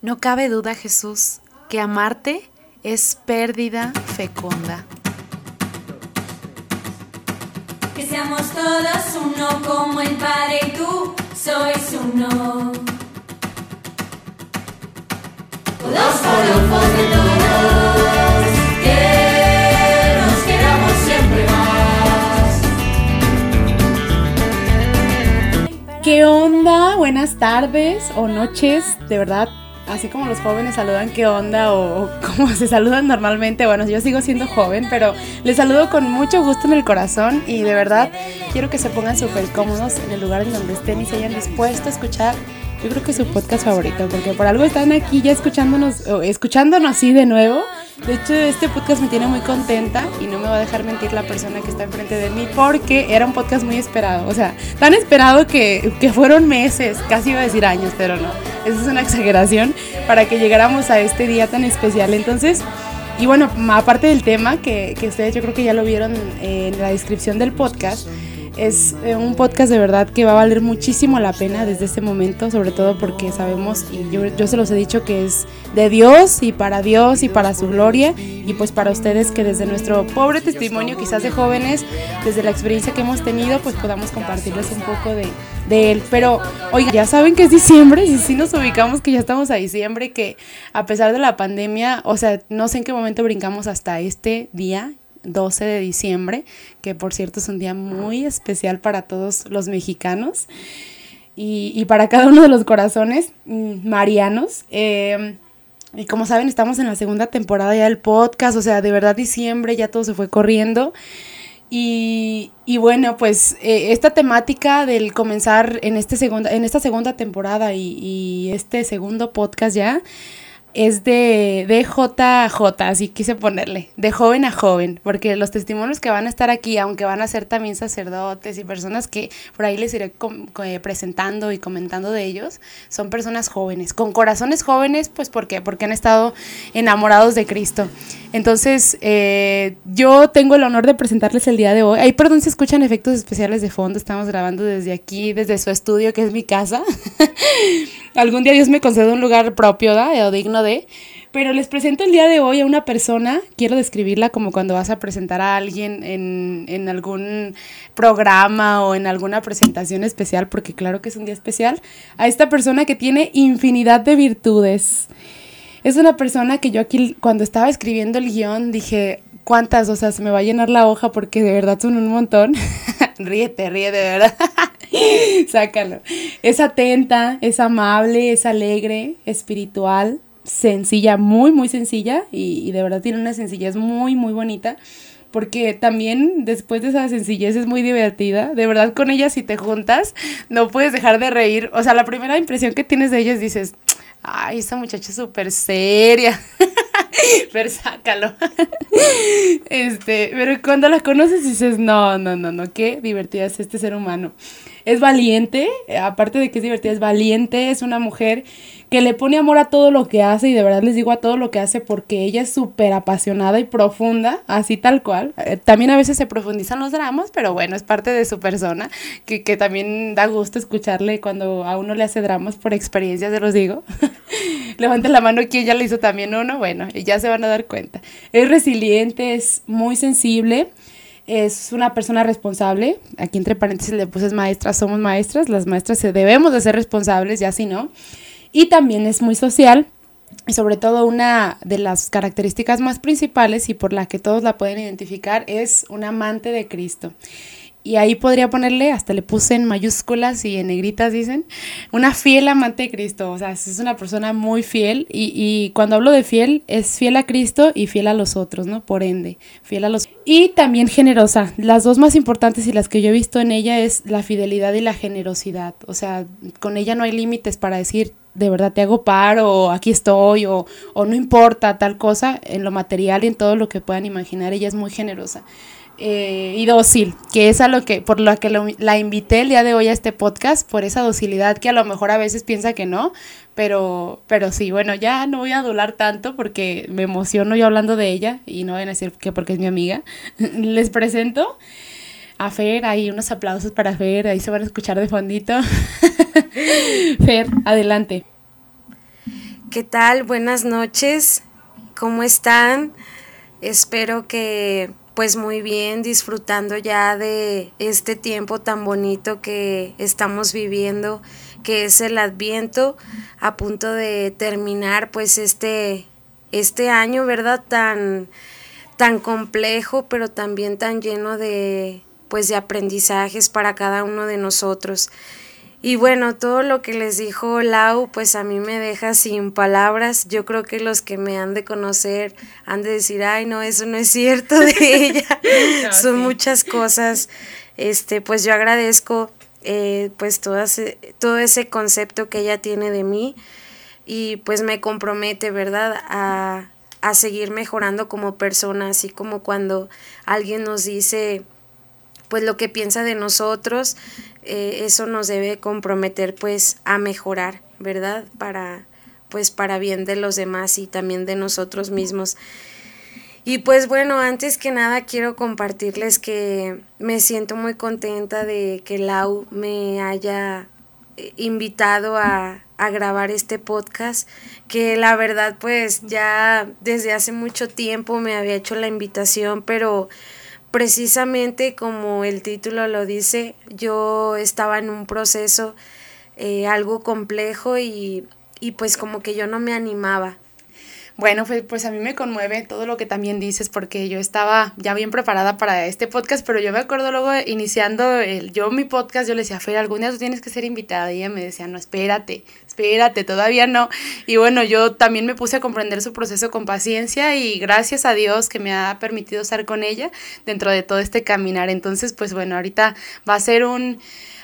No cabe duda, Jesús, que amarte es pérdida fecunda. Que seamos todos uno como el Padre y tú sois uno. Todos forofos de todos, que nos queramos siempre más. ¿Qué onda? Buenas tardes o noches, de verdad. Así como los jóvenes saludan qué onda o, o como se saludan normalmente, bueno, yo sigo siendo joven, pero les saludo con mucho gusto en el corazón y de verdad quiero que se pongan súper cómodos en el lugar en donde estén y se hayan dispuesto a escuchar yo creo que es su podcast favorito, porque por algo están aquí ya escuchándonos, o escuchándonos así de nuevo. De hecho, este podcast me tiene muy contenta y no me va a dejar mentir la persona que está enfrente de mí, porque era un podcast muy esperado. O sea, tan esperado que, que fueron meses, casi iba a decir años, pero no. Esa es una exageración para que llegáramos a este día tan especial. Entonces, y bueno, aparte del tema, que, que ustedes yo creo que ya lo vieron en la descripción del podcast, es eh, un podcast de verdad que va a valer muchísimo la pena desde este momento, sobre todo porque sabemos, y yo, yo se los he dicho, que es de Dios y para Dios y para su gloria, y pues para ustedes que desde nuestro pobre testimonio, quizás de jóvenes, desde la experiencia que hemos tenido, pues podamos compartirles un poco de, de él. Pero, oiga, ya saben que es diciembre, y si nos ubicamos que ya estamos a diciembre, que a pesar de la pandemia, o sea, no sé en qué momento brincamos hasta este día, 12 de diciembre, que por cierto es un día muy especial para todos los mexicanos y, para cada uno de los corazones mm, marianos. Eh, y como saben, estamos en la segunda temporada ya del podcast, o sea, de verdad diciembre ya todo se fue corriendo. Y, y bueno, pues eh, esta temática del comenzar en, este segunda, en esta segunda temporada y este segundo podcast ya, es de, de JJ, así quise ponerle, de joven a joven, porque los testimonios que van a estar aquí, aunque van a ser también sacerdotes y personas que por ahí les iré eh, presentando y comentando de ellos, son personas jóvenes, con corazones jóvenes, pues ¿por qué? Porque han estado enamorados de Cristo. Entonces, eh, yo tengo el honor de presentarles el día de hoy. Ay, perdón si escuchan efectos especiales de fondo, estamos grabando desde aquí, desde su estudio, que es mi casa. Algún día Dios me concede un lugar propio, ¿da? O digno de. Pero les presento el día de hoy a una persona, quiero describirla como cuando vas a presentar a alguien en, en algún programa o en alguna presentación especial, porque claro que es un día especial, a esta persona que tiene infinidad de virtudes. Es una persona que yo aquí cuando estaba escribiendo el guion dije, ¿cuántas? O sea, se me va a llenar la hoja porque de verdad son un montón. ríete, ríete, de verdad. Sácalo. Es atenta, es amable, es alegre, espiritual, sencilla, muy, muy sencilla y, de verdad tiene una sencillez muy, muy bonita porque también después de esa sencillez es muy divertida. De verdad, con ella si te juntas, no puedes dejar de reír. O sea, la primera impresión que tienes de ella es dices, ay, esa muchacha es súper seria. pero sácalo. este, pero cuando la conoces dices, no, no, no, no, qué divertida es este ser humano. Es valiente, aparte de que es divertida, es valiente, es una mujer que le pone amor a todo lo que hace y de verdad les digo a todo lo que hace porque ella es súper apasionada y profunda, así tal cual. Eh, también a veces se profundizan los dramas, pero bueno, es parte de su persona, que, que también da gusto escucharle cuando a uno le hace dramas por experiencia, se los digo. Levanten la mano quien ya le hizo también uno, bueno, ya se van a dar cuenta. Es resiliente, es muy sensible es una persona responsable. Aquí entre paréntesis le puse maestras, somos maestras, las maestras debemos de ser responsables, ya si no. Y también es muy social. Y sobre todo una de las características más principales y por la que todos la pueden identificar es un amante de Cristo. Y ahí podría ponerle, hasta le puse en mayúsculas y en negritas dicen, una fiel amante de Cristo. O sea, es una persona muy fiel y, y, cuando hablo de fiel, es fiel a Cristo y fiel a los otros, ¿no? Por ende, fiel a los... Y también generosa. Las dos más importantes y las que yo he visto en ella es la fidelidad y la generosidad. O sea, con ella no hay límites para decir, de verdad te hago paro, o aquí estoy, o, o no importa tal cosa, en lo material y en todo lo que puedan imaginar, ella es muy generosa. Eh, y dócil, que es a lo que, por lo que la invité el día de hoy a este podcast, por esa docilidad que a lo mejor a veces piensa que no, pero, pero sí, bueno, ya no voy a adular tanto porque me emociono yo hablando de ella y no van a decir que porque es mi amiga. Les presento a Fer, ahí unos aplausos para Fer, ahí se van a escuchar de fondito. Fer, adelante. ¿Qué tal? Buenas noches. ¿Cómo están? Espero que pues muy bien, disfrutando ya de este tiempo tan bonito que estamos viviendo, que es el Adviento, a punto de terminar pues este este año, ¿verdad? Tan tan complejo, pero también tan lleno de pues de aprendizajes para cada uno de nosotros. Y bueno, todo lo que les dijo Lau, pues a mí me deja sin palabras. Yo creo que los que me han de conocer han de decir, ay, no, eso no es cierto de ella. Son muchas cosas. Este, pues yo agradezco eh, pues todo ese, todo ese concepto que ella tiene de mí y pues me compromete, ¿verdad? A, a seguir mejorando como persona, así como cuando alguien nos dice pues lo que piensa de nosotros, eh, eso nos debe comprometer pues a mejorar, ¿verdad? Para pues para bien de los demás y también de nosotros mismos. Y pues bueno, antes que nada quiero compartirles que me siento muy contenta de que Lau me haya eh, invitado a, a grabar este podcast, que la verdad pues ya desde hace mucho tiempo me había hecho la invitación, pero precisamente como el título lo dice, yo estaba en un proceso eh, algo complejo y, y pues como que yo no me animaba. Bueno, pues, pues a mí me conmueve todo lo que también dices porque yo estaba ya bien preparada para este podcast, pero yo me acuerdo luego iniciando el, yo mi podcast, yo le decía, Fer, algún día tú tienes que ser invitada y ella me decía, no, espérate, espérate, todavía no. Y bueno, yo también me puse a comprender su proceso con paciencia y gracias a Dios que me ha permitido estar con ella dentro de todo este caminar. Entonces, pues bueno, ahorita va a ser un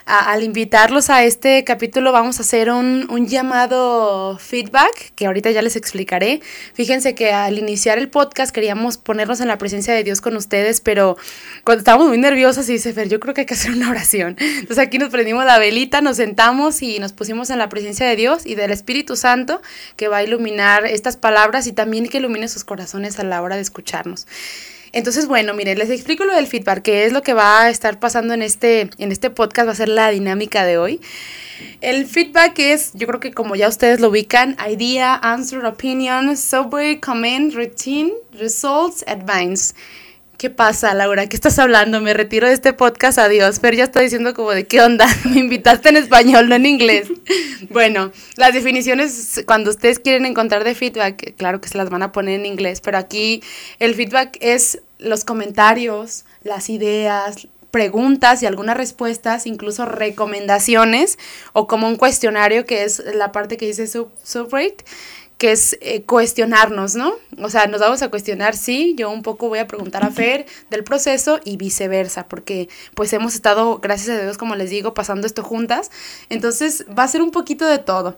al invitarlos a este capítulo vamos a hacer un, un, llamado feedback que ahorita ya les explicaré. Fíjense que al iniciar el podcast queríamos ponernos en la presencia de Dios con ustedes, pero cuando estábamos muy nerviosas y dice Fer, yo creo que hay que hacer una oración. Entonces aquí nos prendimos la velita, nos sentamos y nos pusimos en la presencia de Dios y del Espíritu Santo que va a iluminar estas palabras y también que ilumine sus corazones a la hora de escucharnos. Entonces, bueno, miren, les explico lo del feedback, que es lo que va a estar pasando en este, en este podcast, va a ser la dinámica de hoy. El feedback es, yo creo que como ya ustedes lo ubican, idea, answer, opinion, subway, comment, routine, results, advice. ¿Qué pasa, Laura? ¿Qué estás hablando? Me retiro de este podcast, adiós. Pero ya estoy diciendo como de qué onda. Me invitaste en español, no en inglés. bueno, las definiciones, cuando ustedes quieren encontrar de feedback, claro que se las van a poner en inglés, pero aquí el feedback es los comentarios, las ideas, preguntas y algunas respuestas, incluso recomendaciones o como un cuestionario que es la parte que dice sub, subrate que es eh, cuestionarnos, ¿no? O sea, nos vamos a cuestionar, sí, yo un poco voy a preguntar a Fer del proceso y viceversa, porque pues hemos estado, gracias a Dios, como les digo, pasando esto juntas, entonces va a ser un poquito de todo.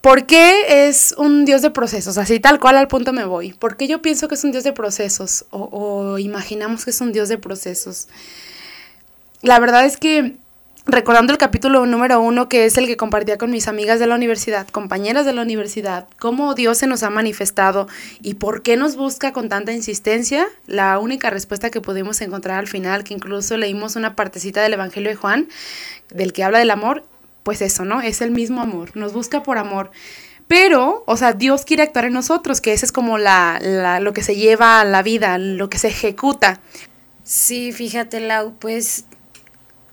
¿Por qué es un Dios de procesos? Así tal cual al punto me voy. ¿Por qué yo pienso que es un Dios de procesos? O, o imaginamos que es un Dios de procesos. La verdad es que recordando el capítulo número uno, que es el que compartía con mis amigas de la universidad, compañeras de la universidad, cómo Dios se nos ha manifestado y por qué nos busca con tanta insistencia, la única respuesta que pudimos encontrar al final, que incluso leímos una partecita del Evangelio de Juan, del que habla del amor, pues eso, ¿no? Es el mismo amor, nos busca por amor. Pero, o sea, Dios quiere actuar en nosotros, que ese es como la, la, lo que se lleva a la vida, lo que se ejecuta. Sí, fíjate, Lau, pues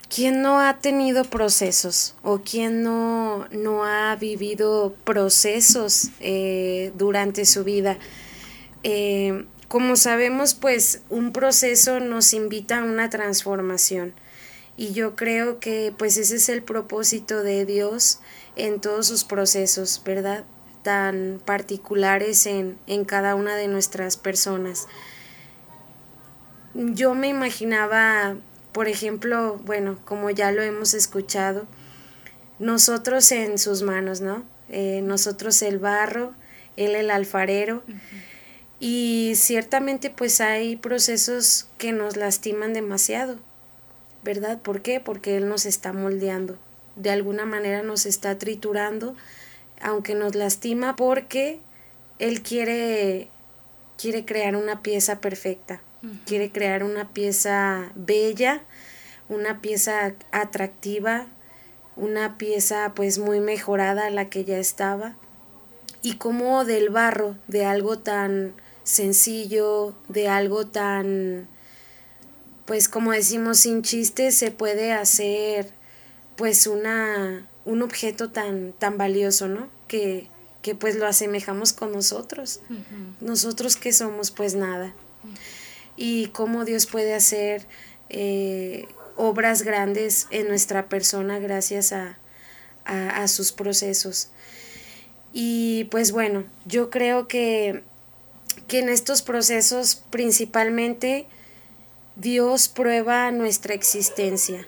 ¿Quién no ha tenido procesos o quién no, no ha vivido procesos eh, durante su vida? Eh, como sabemos, pues un proceso nos invita a una transformación y yo creo que pues ese es el propósito de Dios en todos sus procesos, ¿verdad? Tan particulares en, en cada una de nuestras personas. Yo me imaginaba por ejemplo, bueno, como ya lo hemos escuchado, nosotros en sus manos, ¿no? Eh, nosotros el barro, él el alfarero. Y ciertamente pues hay procesos que nos lastiman demasiado, ¿verdad? ¿Por qué? Porque Él nos está moldeando, de alguna manera nos está triturando, aunque nos lastima porque Él quiere, quiere crear una pieza perfecta quiere crear una pieza bella, una pieza atractiva, una pieza pues muy mejorada a la que ya estaba. y cómo del barro, de algo tan sencillo, de algo tan, pues como decimos, sin chistes, se puede hacer pues una, un objeto tan, tan valioso, ¿no? Que, que pues lo asemejamos con nosotros. Nosotros que somos pues nada. Y cómo Dios puede hacer eh, obras grandes en nuestra persona gracias a, a sus procesos. Y pues bueno, yo creo que, que en estos procesos principalmente Dios prueba nuestra existencia.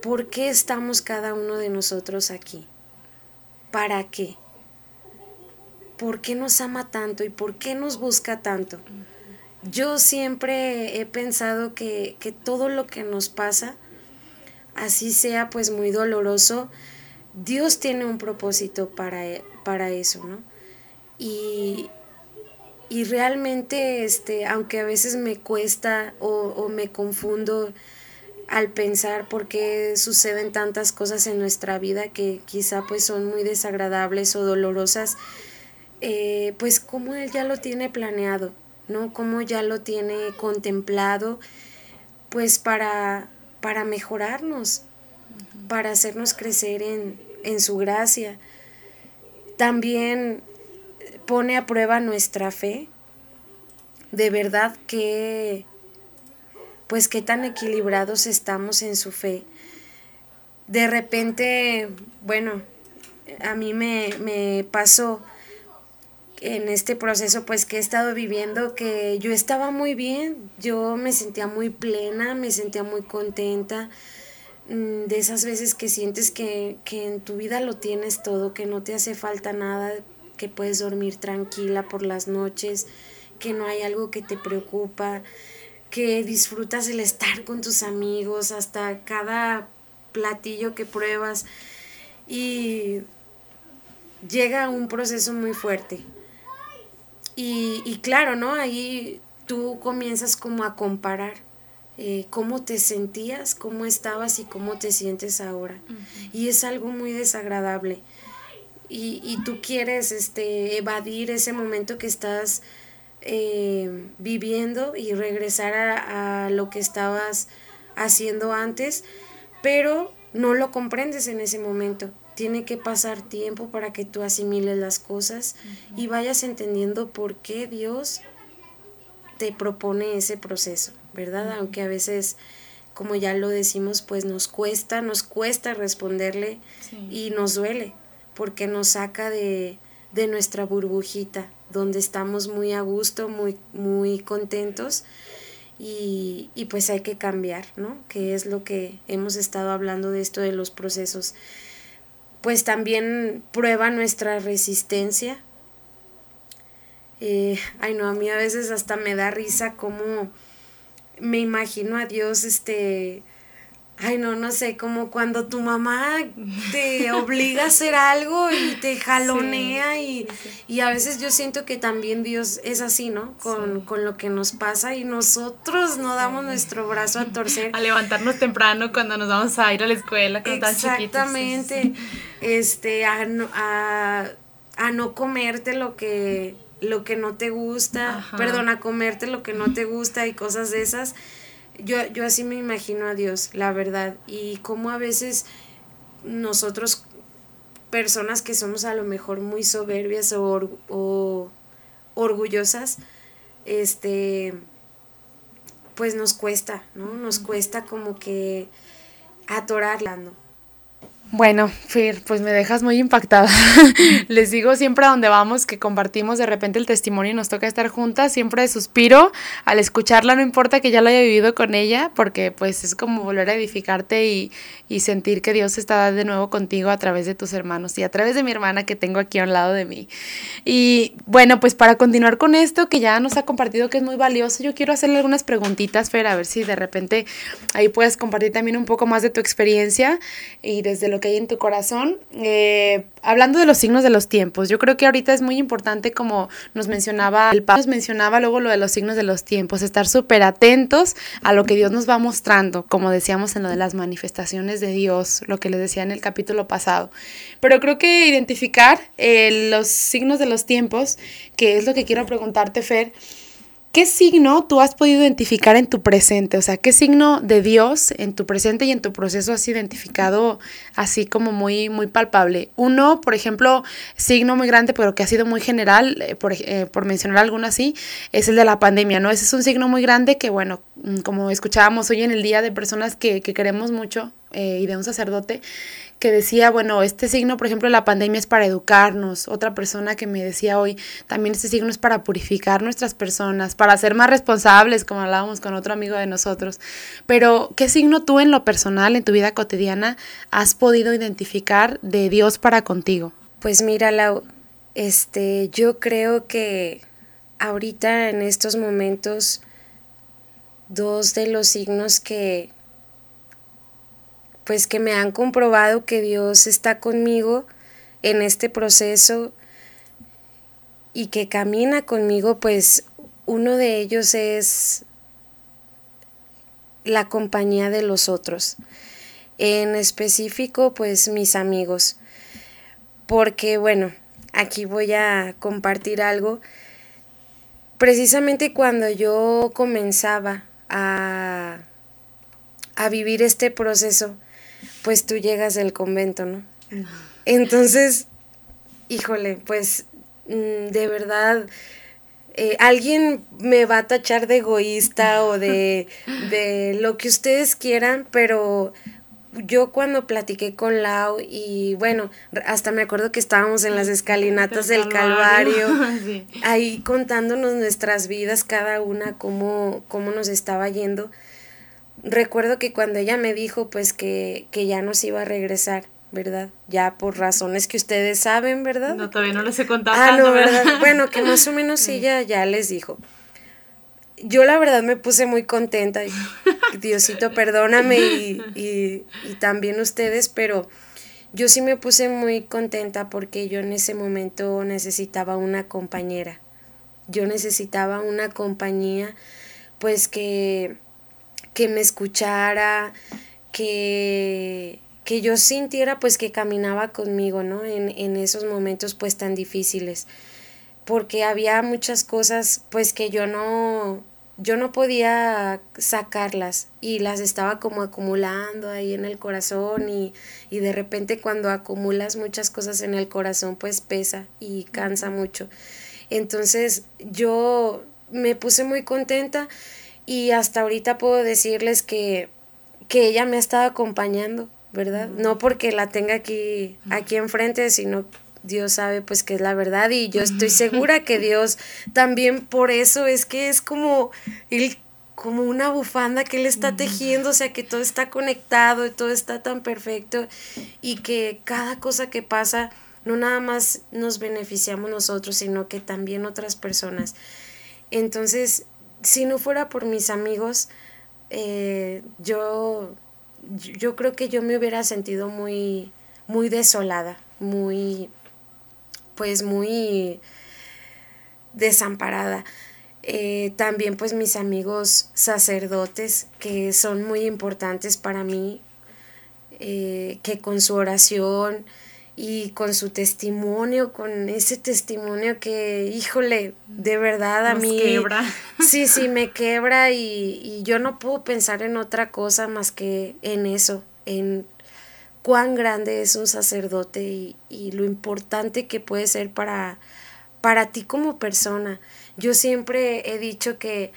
¿Por qué estamos cada uno de nosotros aquí? ¿Para qué? ¿Por qué nos ama tanto y por qué nos busca tanto? Yo siempre he pensado que, que todo lo que nos pasa, así sea pues muy doloroso, Dios tiene un propósito para, para eso, ¿no? Y, y realmente, este, aunque a veces me cuesta o, o me confundo al pensar por qué suceden tantas cosas en nuestra vida que quizá pues son muy desagradables o dolorosas, eh, pues como Él ya lo tiene planeado, ¿no? Como ya lo tiene contemplado, pues para, para mejorarnos, para hacernos crecer en, en su gracia. También pone a prueba nuestra fe. De verdad que, pues qué tan equilibrados estamos en su fe. De repente, bueno, a mí me, me pasó en este proceso pues que he estado viviendo que yo estaba muy bien, yo me sentía muy plena, me sentía muy contenta, Mm, de esas veces que sientes que, que en tu vida lo tienes todo, que no te hace falta nada, que puedes dormir tranquila por las noches, que no hay algo que te preocupa, que disfrutas el estar con tus amigos, hasta cada platillo que pruebas y llega un proceso muy fuerte. Y, y claro, ¿no? Ahí tú comienzas como a comparar eh, cómo te sentías, cómo estabas y cómo te sientes ahora. Y es algo muy desagradable. Y, y, tú quieres este, evadir ese momento que estás eh, viviendo y regresar a, a, lo que estabas haciendo antes, pero no lo comprendes en ese momento. Tiene que pasar tiempo para que tú asimiles las cosas y vayas entendiendo por qué Dios te propone ese proceso. ¿verdad? Aunque a veces, como ya lo decimos, pues nos cuesta, nos cuesta responderle y nos duele, porque nos saca de, de nuestra burbujita, donde estamos muy a gusto, muy, muy contentos. Y, y, pues hay que cambiar, ¿no? Que es lo que hemos estado hablando de esto de los procesos. Pues también prueba nuestra resistencia. Eh, ay, no, a mí a veces hasta me da risa como me imagino a Dios, este, ay no, no sé, como cuando tu mamá te obliga a hacer algo y te jalonea y, y, a veces yo siento que también Dios es así, ¿no? Con, con lo que nos pasa y nosotros no damos nuestro brazo a torcer. A levantarnos temprano cuando nos vamos a ir a la escuela, cuando Exactamente, este, a, a, a no comerte lo que lo que no te gusta, perdona, comerte lo que no te gusta y cosas de esas. Yo, yo así me imagino a Dios, la verdad. Y como a veces nosotros, personas que somos a lo mejor muy soberbias o, o orgullosas, este, pues nos cuesta, ¿no? Nos cuesta como que atorarla, ¿no? Bueno, Fir, pues me dejas muy impactada. Les digo siempre a donde vamos que compartimos de repente el testimonio y nos toca estar juntas, siempre suspiro al escucharla, no importa que ya lo haya vivido con ella, porque pues es como volver a edificarte y, y sentir que Dios está de nuevo contigo a través de tus hermanos y a través de mi hermana que tengo aquí a un lado de mí. Y bueno, pues para continuar con esto que ya nos ha compartido que es muy valioso, yo quiero hacerle algunas preguntitas, Fer, a ver si de repente ahí puedes compartir también un poco más de tu experiencia y desde lo lo que hay en tu corazón. Eh, hablando de los signos de los tiempos, yo creo que ahorita es muy importante, como nos mencionaba el Pablo, nos mencionaba luego lo de los signos de los tiempos, estar súper atentos a lo que Dios nos va mostrando, como decíamos en lo de las manifestaciones de Dios, lo que les decía en el capítulo pasado. Pero creo que identificar eh, los signos de los tiempos, que es lo que quiero preguntarte, Fer, ¿Qué signo tú has podido identificar en tu presente? O sea, ¿qué signo de Dios en tu presente y en tu proceso has identificado así como muy, muy palpable? Uno, por ejemplo, signo muy grande, pero que ha sido muy general, eh, por, eh, por mencionar alguno así, es el de la pandemia, ¿no? Ese es un signo muy grande que, bueno, mm, como escuchábamos hoy en el día de personas que, que queremos mucho eh, y de un sacerdote, que decía, bueno, este signo, por ejemplo, la pandemia es para educarnos. Otra persona que me decía hoy, también este signo es para purificar nuestras personas, para ser más responsables, como hablábamos con otro amigo de nosotros. Pero, ¿qué signo tú en lo personal, en tu vida cotidiana, has podido identificar de Dios para contigo? Pues mira, Lau, este, yo creo que ahorita en estos momentos, dos de los signos que pues que me han comprobado que Dios está conmigo en este proceso y que camina conmigo, pues uno de ellos es la compañía de los otros. En específico, pues mis amigos. Porque bueno, aquí voy a compartir algo. Precisamente cuando yo comenzaba a, a vivir este proceso, pues tú llegas del convento, ¿no? Entonces, híjole, pues mm, de verdad, eh, alguien me va a tachar de egoísta o de, de lo que ustedes quieran, pero yo cuando platiqué con Lau y bueno, hasta me acuerdo que estábamos en las escalinatas del Calvario, ahí contándonos nuestras vidas, cada una, cómo, cómo nos estaba yendo recuerdo que cuando ella me dijo pues que, que ya nos iba a regresar, ¿verdad? Ya por razones que ustedes saben, ¿verdad? No, todavía no les he contado. Ah, no, ¿verdad? Bueno, que más o menos ella ya les dijo. Yo la verdad me puse muy contenta. Diosito, perdóname y, y, y también ustedes, pero yo sí me puse muy contenta porque yo en ese momento necesitaba una compañera. Yo necesitaba una compañía, pues que que me escuchara, que, que yo sintiera pues que caminaba conmigo, ¿no? En, en esos momentos pues tan difíciles. Porque había muchas cosas pues que yo no, yo no podía sacarlas y las estaba como acumulando ahí en el corazón y, y, de repente cuando acumulas muchas cosas en el corazón pues pesa y cansa mucho. Entonces yo me puse muy contenta y hasta ahorita puedo decirles que, que ella me ha estado acompañando, ¿verdad? No porque la tenga aquí, aquí enfrente, sino Dios sabe pues que es la verdad y yo estoy segura que Dios también por eso es que es como él como una bufanda que él está tejiendo, o sea que todo está conectado y todo está tan perfecto y que cada cosa que pasa no nada más nos beneficiamos nosotros, sino que también otras personas. Entonces, si no fuera por mis amigos, eh, yo, yo creo que yo me hubiera sentido muy, muy desolada, muy, pues muy desamparada. Eh, también pues mis amigos sacerdotes que son muy importantes para mí, eh, que con su oración, y con su testimonio, con ese testimonio que, híjole, de verdad a mí... Quebra. Sí, sí, me quebra y, y, yo no puedo pensar en otra cosa más que en eso, en cuán grande es un sacerdote y, y lo importante que puede ser para, para ti como persona. Yo siempre he dicho que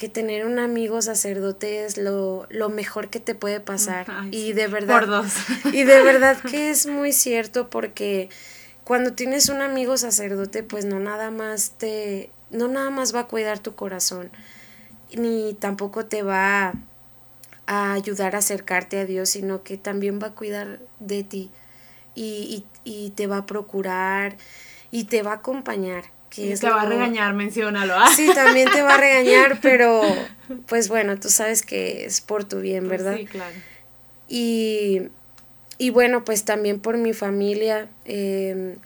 que tener un amigo sacerdote es lo, lo mejor que te puede pasar. y de verdad. Y de verdad que es muy cierto porque cuando tienes un amigo sacerdote, pues no nada más te. no nada más va a cuidar tu corazón. Ni tampoco te va a ayudar a acercarte a Dios, sino que también va a cuidar de ti. Y, y, y te va a procurar y te va a acompañar que te va a regañar, menciónalo. ¿ah? Sí, también te va a regañar, pero pues bueno, tú sabes que es por tu bien, pues ¿verdad? Sí, claro. Y y bueno, pues también por mi familia. Em,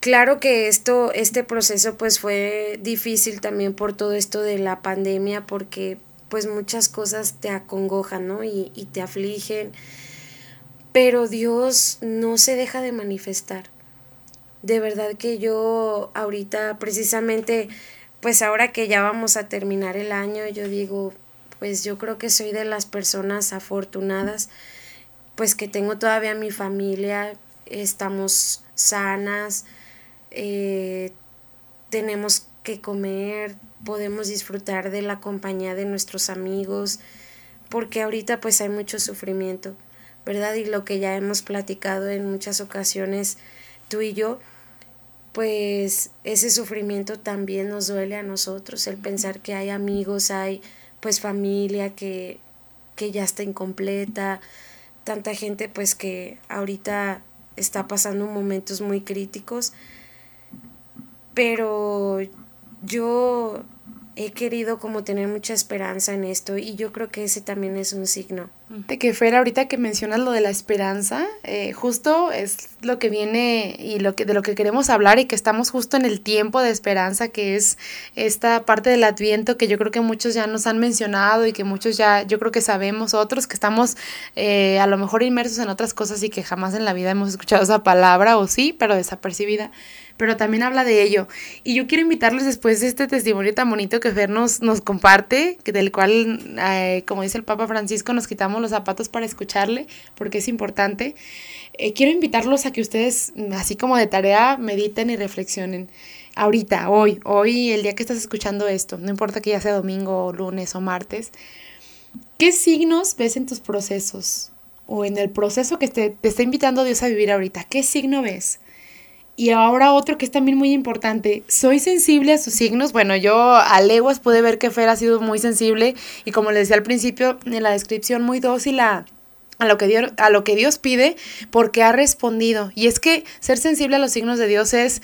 claro que esto, este proceso pues fue difícil también por todo esto de la pandemia, porque pues muchas cosas te acongojan, ¿no? Y, y te afligen. Pero Dios no se deja de manifestar. De verdad que yo ahorita precisamente, pues ahora que ya vamos a terminar el año, yo digo, pues yo creo que soy de las personas afortunadas, pues que tengo todavía mi familia, estamos sanas, eh, tenemos que comer, podemos disfrutar de la compañía de nuestros amigos, porque ahorita pues hay mucho sufrimiento, ¿verdad? Y lo que ya hemos platicado en muchas ocasiones tú y yo, pues ese sufrimiento también nos duele a nosotros, el pensar que hay amigos, hay pues familia que, que ya está incompleta, tanta gente pues que ahorita está pasando momentos muy críticos, pero yo he querido como tener mucha esperanza en esto y yo creo que ese también es un signo. De que fuera ahorita que mencionas lo de la esperanza, eh, justo es lo que viene y lo que, de lo que queremos hablar y que estamos justo en el tiempo de esperanza, que es esta parte del adviento que yo creo que muchos ya nos han mencionado y que muchos ya, yo creo que sabemos, otros que estamos eh, a lo mejor inmersos en otras cosas y que jamás en la vida hemos escuchado esa palabra o sí, pero desapercibida pero también habla de ello. Y yo quiero invitarles después de este testimonio tan bonito que Fer nos, comparte, del cual, eh, como dice el Papa Francisco, nos quitamos los zapatos para escucharle, porque es importante. Eh, quiero invitarlos a que ustedes, así como de tarea, mediten y reflexionen. Ahorita, hoy, hoy, el día que estás escuchando esto, no importa que ya sea domingo, lunes o martes, ¿qué signos ves en tus procesos? O en el proceso que te, te está invitando Dios a vivir ahorita, ¿qué signo ves? Y ahora otro que es también muy importante, ¿soy sensible a sus signos? Bueno, yo a leguas pude ver que Fer ha sido muy sensible y como le decía al principio en la descripción, muy dócil a, a lo, que Dios, a lo que Dios pide porque ha respondido. Y es que ser sensible a los signos de Dios es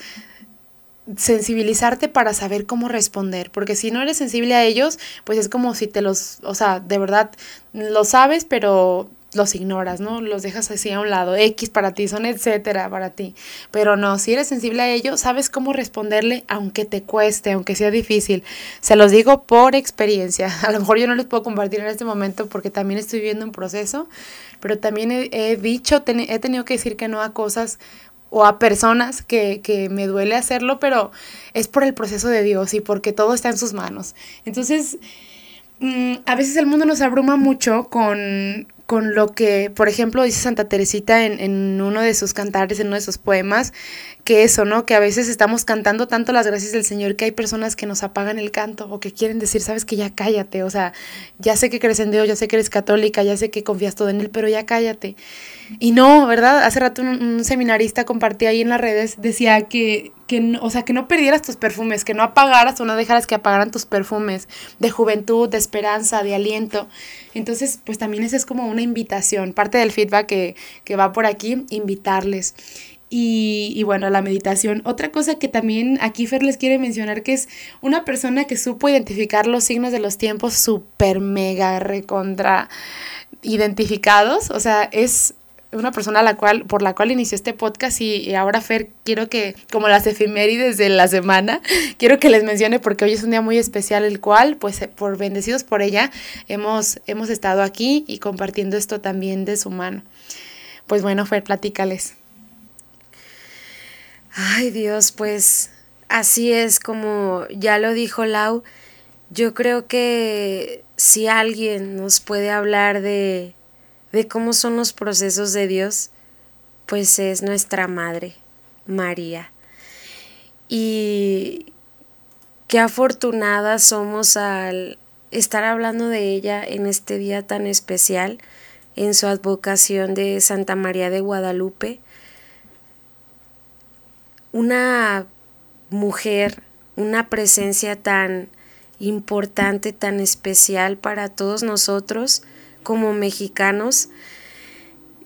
sensibilizarte para saber cómo responder, porque si no eres sensible a ellos, pues es como si te los, o sea, de verdad lo sabes, pero los ignoras, ¿no? Los dejas así a un lado. X para ti, son etcétera para ti. Pero no, si eres sensible a ello, sabes cómo responderle aunque te cueste, aunque sea difícil. Se los digo por experiencia. A lo mejor yo no les puedo compartir en este momento porque también estoy viviendo un proceso, pero también he, dicho, he tenido que decir que no a cosas o a personas que, que me duele hacerlo, pero es por el proceso de Dios y porque todo está en sus manos. Entonces, mm, a veces el mundo nos abruma mucho con, con lo que, por ejemplo, dice Santa Teresita en, en, uno de sus cantares, en uno de sus poemas, que eso, ¿no? Que a veces estamos cantando tanto las gracias del Señor que hay personas que nos apagan el canto o que quieren decir, sabes que ya cállate, o sea, ya sé que crees en Dios, ya sé que eres católica, ya sé que confías todo en Él, pero ya cállate. Y no, ¿verdad? Hace rato un, seminarista compartía ahí en las redes, decía que, que no, o sea, que no perdieras tus perfumes, que no apagaras o no dejaras que apagaran tus perfumes de juventud, de esperanza, de aliento. Entonces, pues también esa es como una invitación, parte del feedback que, que va por aquí, invitarles. Y, y, bueno, la meditación. Otra cosa que también aquí Fer les quiere mencionar, que es una persona que supo identificar los signos de los tiempos súper mega recontra identificados. O sea, es una persona la cual, por la cual inició este podcast y, ahora Fer, quiero que, como las efemérides de la semana, quiero que les mencione porque hoy es un día muy especial, el cual, pues eh, por bendecidos por ella, hemos, hemos estado aquí y compartiendo esto también de su mano. Pues bueno, Fer, platícales. Ay Dios, pues así es como ya lo dijo Lau, yo creo que si alguien nos puede hablar de de cómo son los procesos de Dios, pues es nuestra Madre, María. Y qué afortunadas somos al estar hablando de ella en este día tan especial, en su advocación de Santa María de Guadalupe. Una mujer, una presencia tan importante, tan especial para todos nosotros, como mexicanos.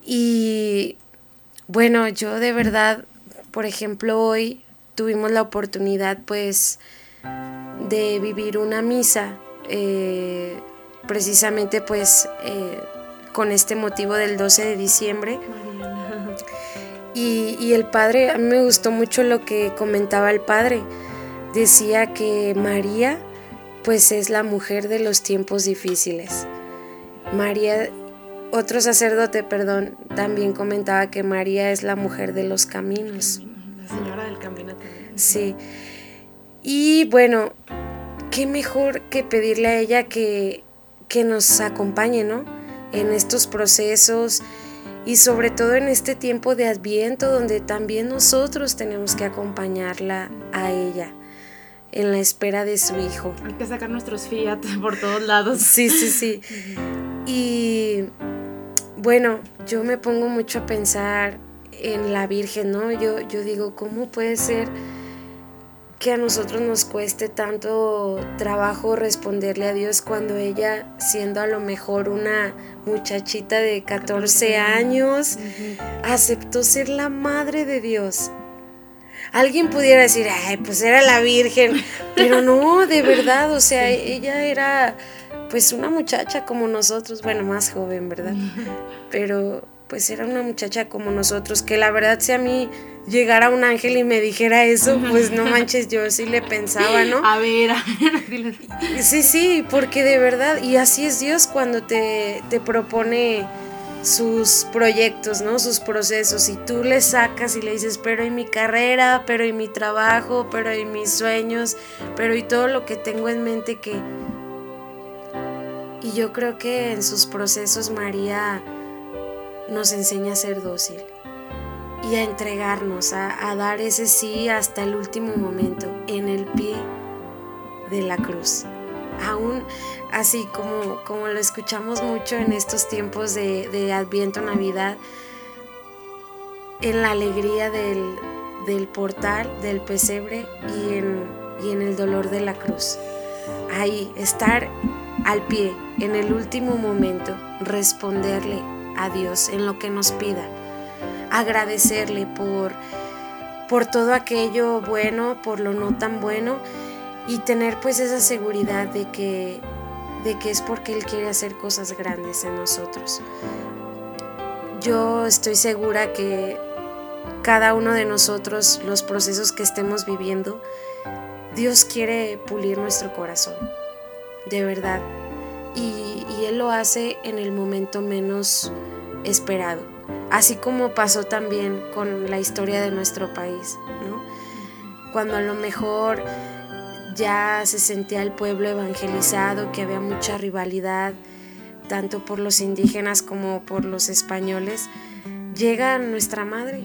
Y bueno, yo de verdad, por ejemplo, hoy tuvimos la oportunidad pues de vivir una misa, eh, precisamente pues eh, con este motivo del 12 de diciembre. Y, y el padre, a mí me gustó mucho lo que comentaba el padre. Decía que María pues es la mujer de los tiempos difíciles. María, otro sacerdote, perdón, también comentaba que María es la mujer de los caminos. La señora del camino también. Sí. Y bueno, qué mejor que pedirle a ella que, que nos acompañe, ¿no? En estos procesos y sobre todo en este tiempo de adviento donde también nosotros tenemos que acompañarla a ella en la espera de su hijo. Hay que sacar nuestros Fiat por todos lados. Sí, sí, sí. Y bueno, yo me pongo mucho a pensar en la Virgen, ¿no? Yo, yo digo, ¿cómo puede ser que a nosotros nos cueste tanto trabajo responderle a Dios cuando ella, siendo a lo mejor una muchachita de 14 años, aceptó ser la madre de Dios? Alguien pudiera decir, ay, pues era la Virgen, pero no, de verdad, o sea, ella era pues una muchacha como nosotros, bueno, más joven, ¿verdad? Pero pues era una muchacha como nosotros, que la verdad si a mí llegara un ángel y me dijera eso, pues no manches, yo sí le pensaba, ¿no? A ver, a ver, Sí, sí, porque de verdad, y así es Dios cuando te, te propone sus proyectos, ¿no? Sus procesos y tú le sacas y le dices, pero y mi carrera, pero y mi trabajo, pero y mis sueños, pero y todo lo que tengo en mente que... Y yo creo que en sus procesos María nos enseña a ser dócil y a entregarnos, a, dar ese sí hasta el último momento, en el pie de la cruz. Aún así como, como lo escuchamos mucho en estos tiempos de, de Adviento, Navidad, en la alegría del, del portal, del pesebre y en, y en el dolor de la cruz. Ahí, estar al pie, en el último momento, responderle a Dios en lo que nos pida, agradecerle por, por todo aquello bueno, por lo no tan bueno y tener pues esa seguridad de que, de que es porque Él quiere hacer cosas grandes en nosotros. Yo estoy segura que cada uno de nosotros, los procesos que estemos viviendo, Dios quiere pulir nuestro corazón, de verdad. Y, Él lo hace en el momento menos esperado, así como pasó también con la historia de nuestro país, ¿no? Cuando a lo mejor ya se sentía el pueblo evangelizado, que había mucha rivalidad, tanto por los indígenas como por los españoles, llega nuestra madre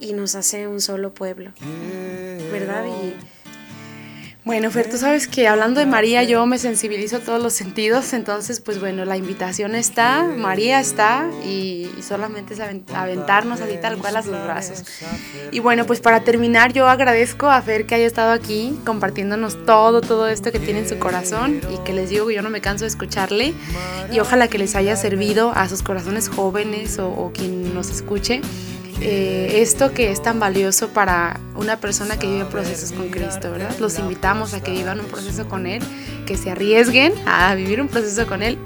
y nos hace un solo pueblo, ¿verdad? Y, bueno, Fer, tú sabes que hablando de María yo me sensibilizo a todos los sentidos, entonces pues bueno, la invitación está, María está y, solamente es aventarnos así tal cual a sus brazos. Y bueno, pues para terminar yo agradezco a Fer que haya estado aquí compartiéndonos todo, todo esto que tiene en su corazón y que les digo que yo no me canso de escucharle y ojalá que les haya servido a sus corazones jóvenes o, o quien nos escuche. Eh, esto que es tan valioso para una persona que vive procesos con Cristo, ¿verdad? Los invitamos a que vivan un proceso con Él, que se arriesguen a vivir un proceso con Él.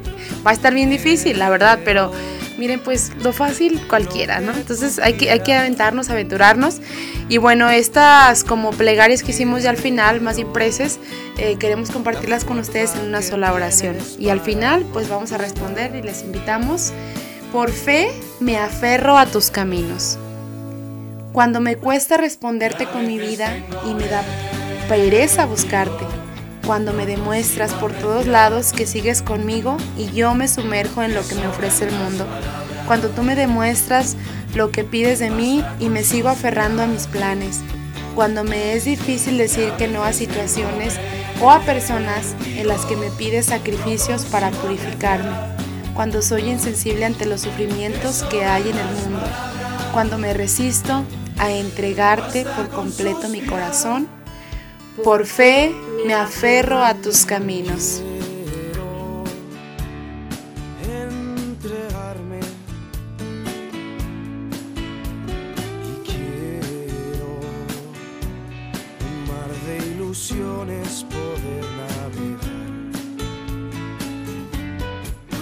Va a estar bien difícil, la verdad, pero miren, pues lo fácil cualquiera, ¿no? Entonces hay que, hay que aventarnos, aventurarnos. Y bueno, estas como plegarias que hicimos ya al final, más impreses, eh, queremos compartirlas con ustedes en una sola oración. Y al final, pues vamos a responder y les invitamos. Por fe me aferro a tus caminos. Cuando me cuesta responderte con mi vida y me da pereza buscarte. Cuando me demuestras por todos lados que sigues conmigo y yo me sumerjo en lo que me ofrece el mundo. Cuando tú me demuestras lo que pides de mí y me sigo aferrando a mis planes. Cuando me es difícil decir que no a situaciones o a personas en las que me pides sacrificios para purificarme cuando soy insensible ante los sufrimientos que hay en el mundo, cuando me resisto a entregarte por completo mi corazón, por fe me aferro a tus caminos.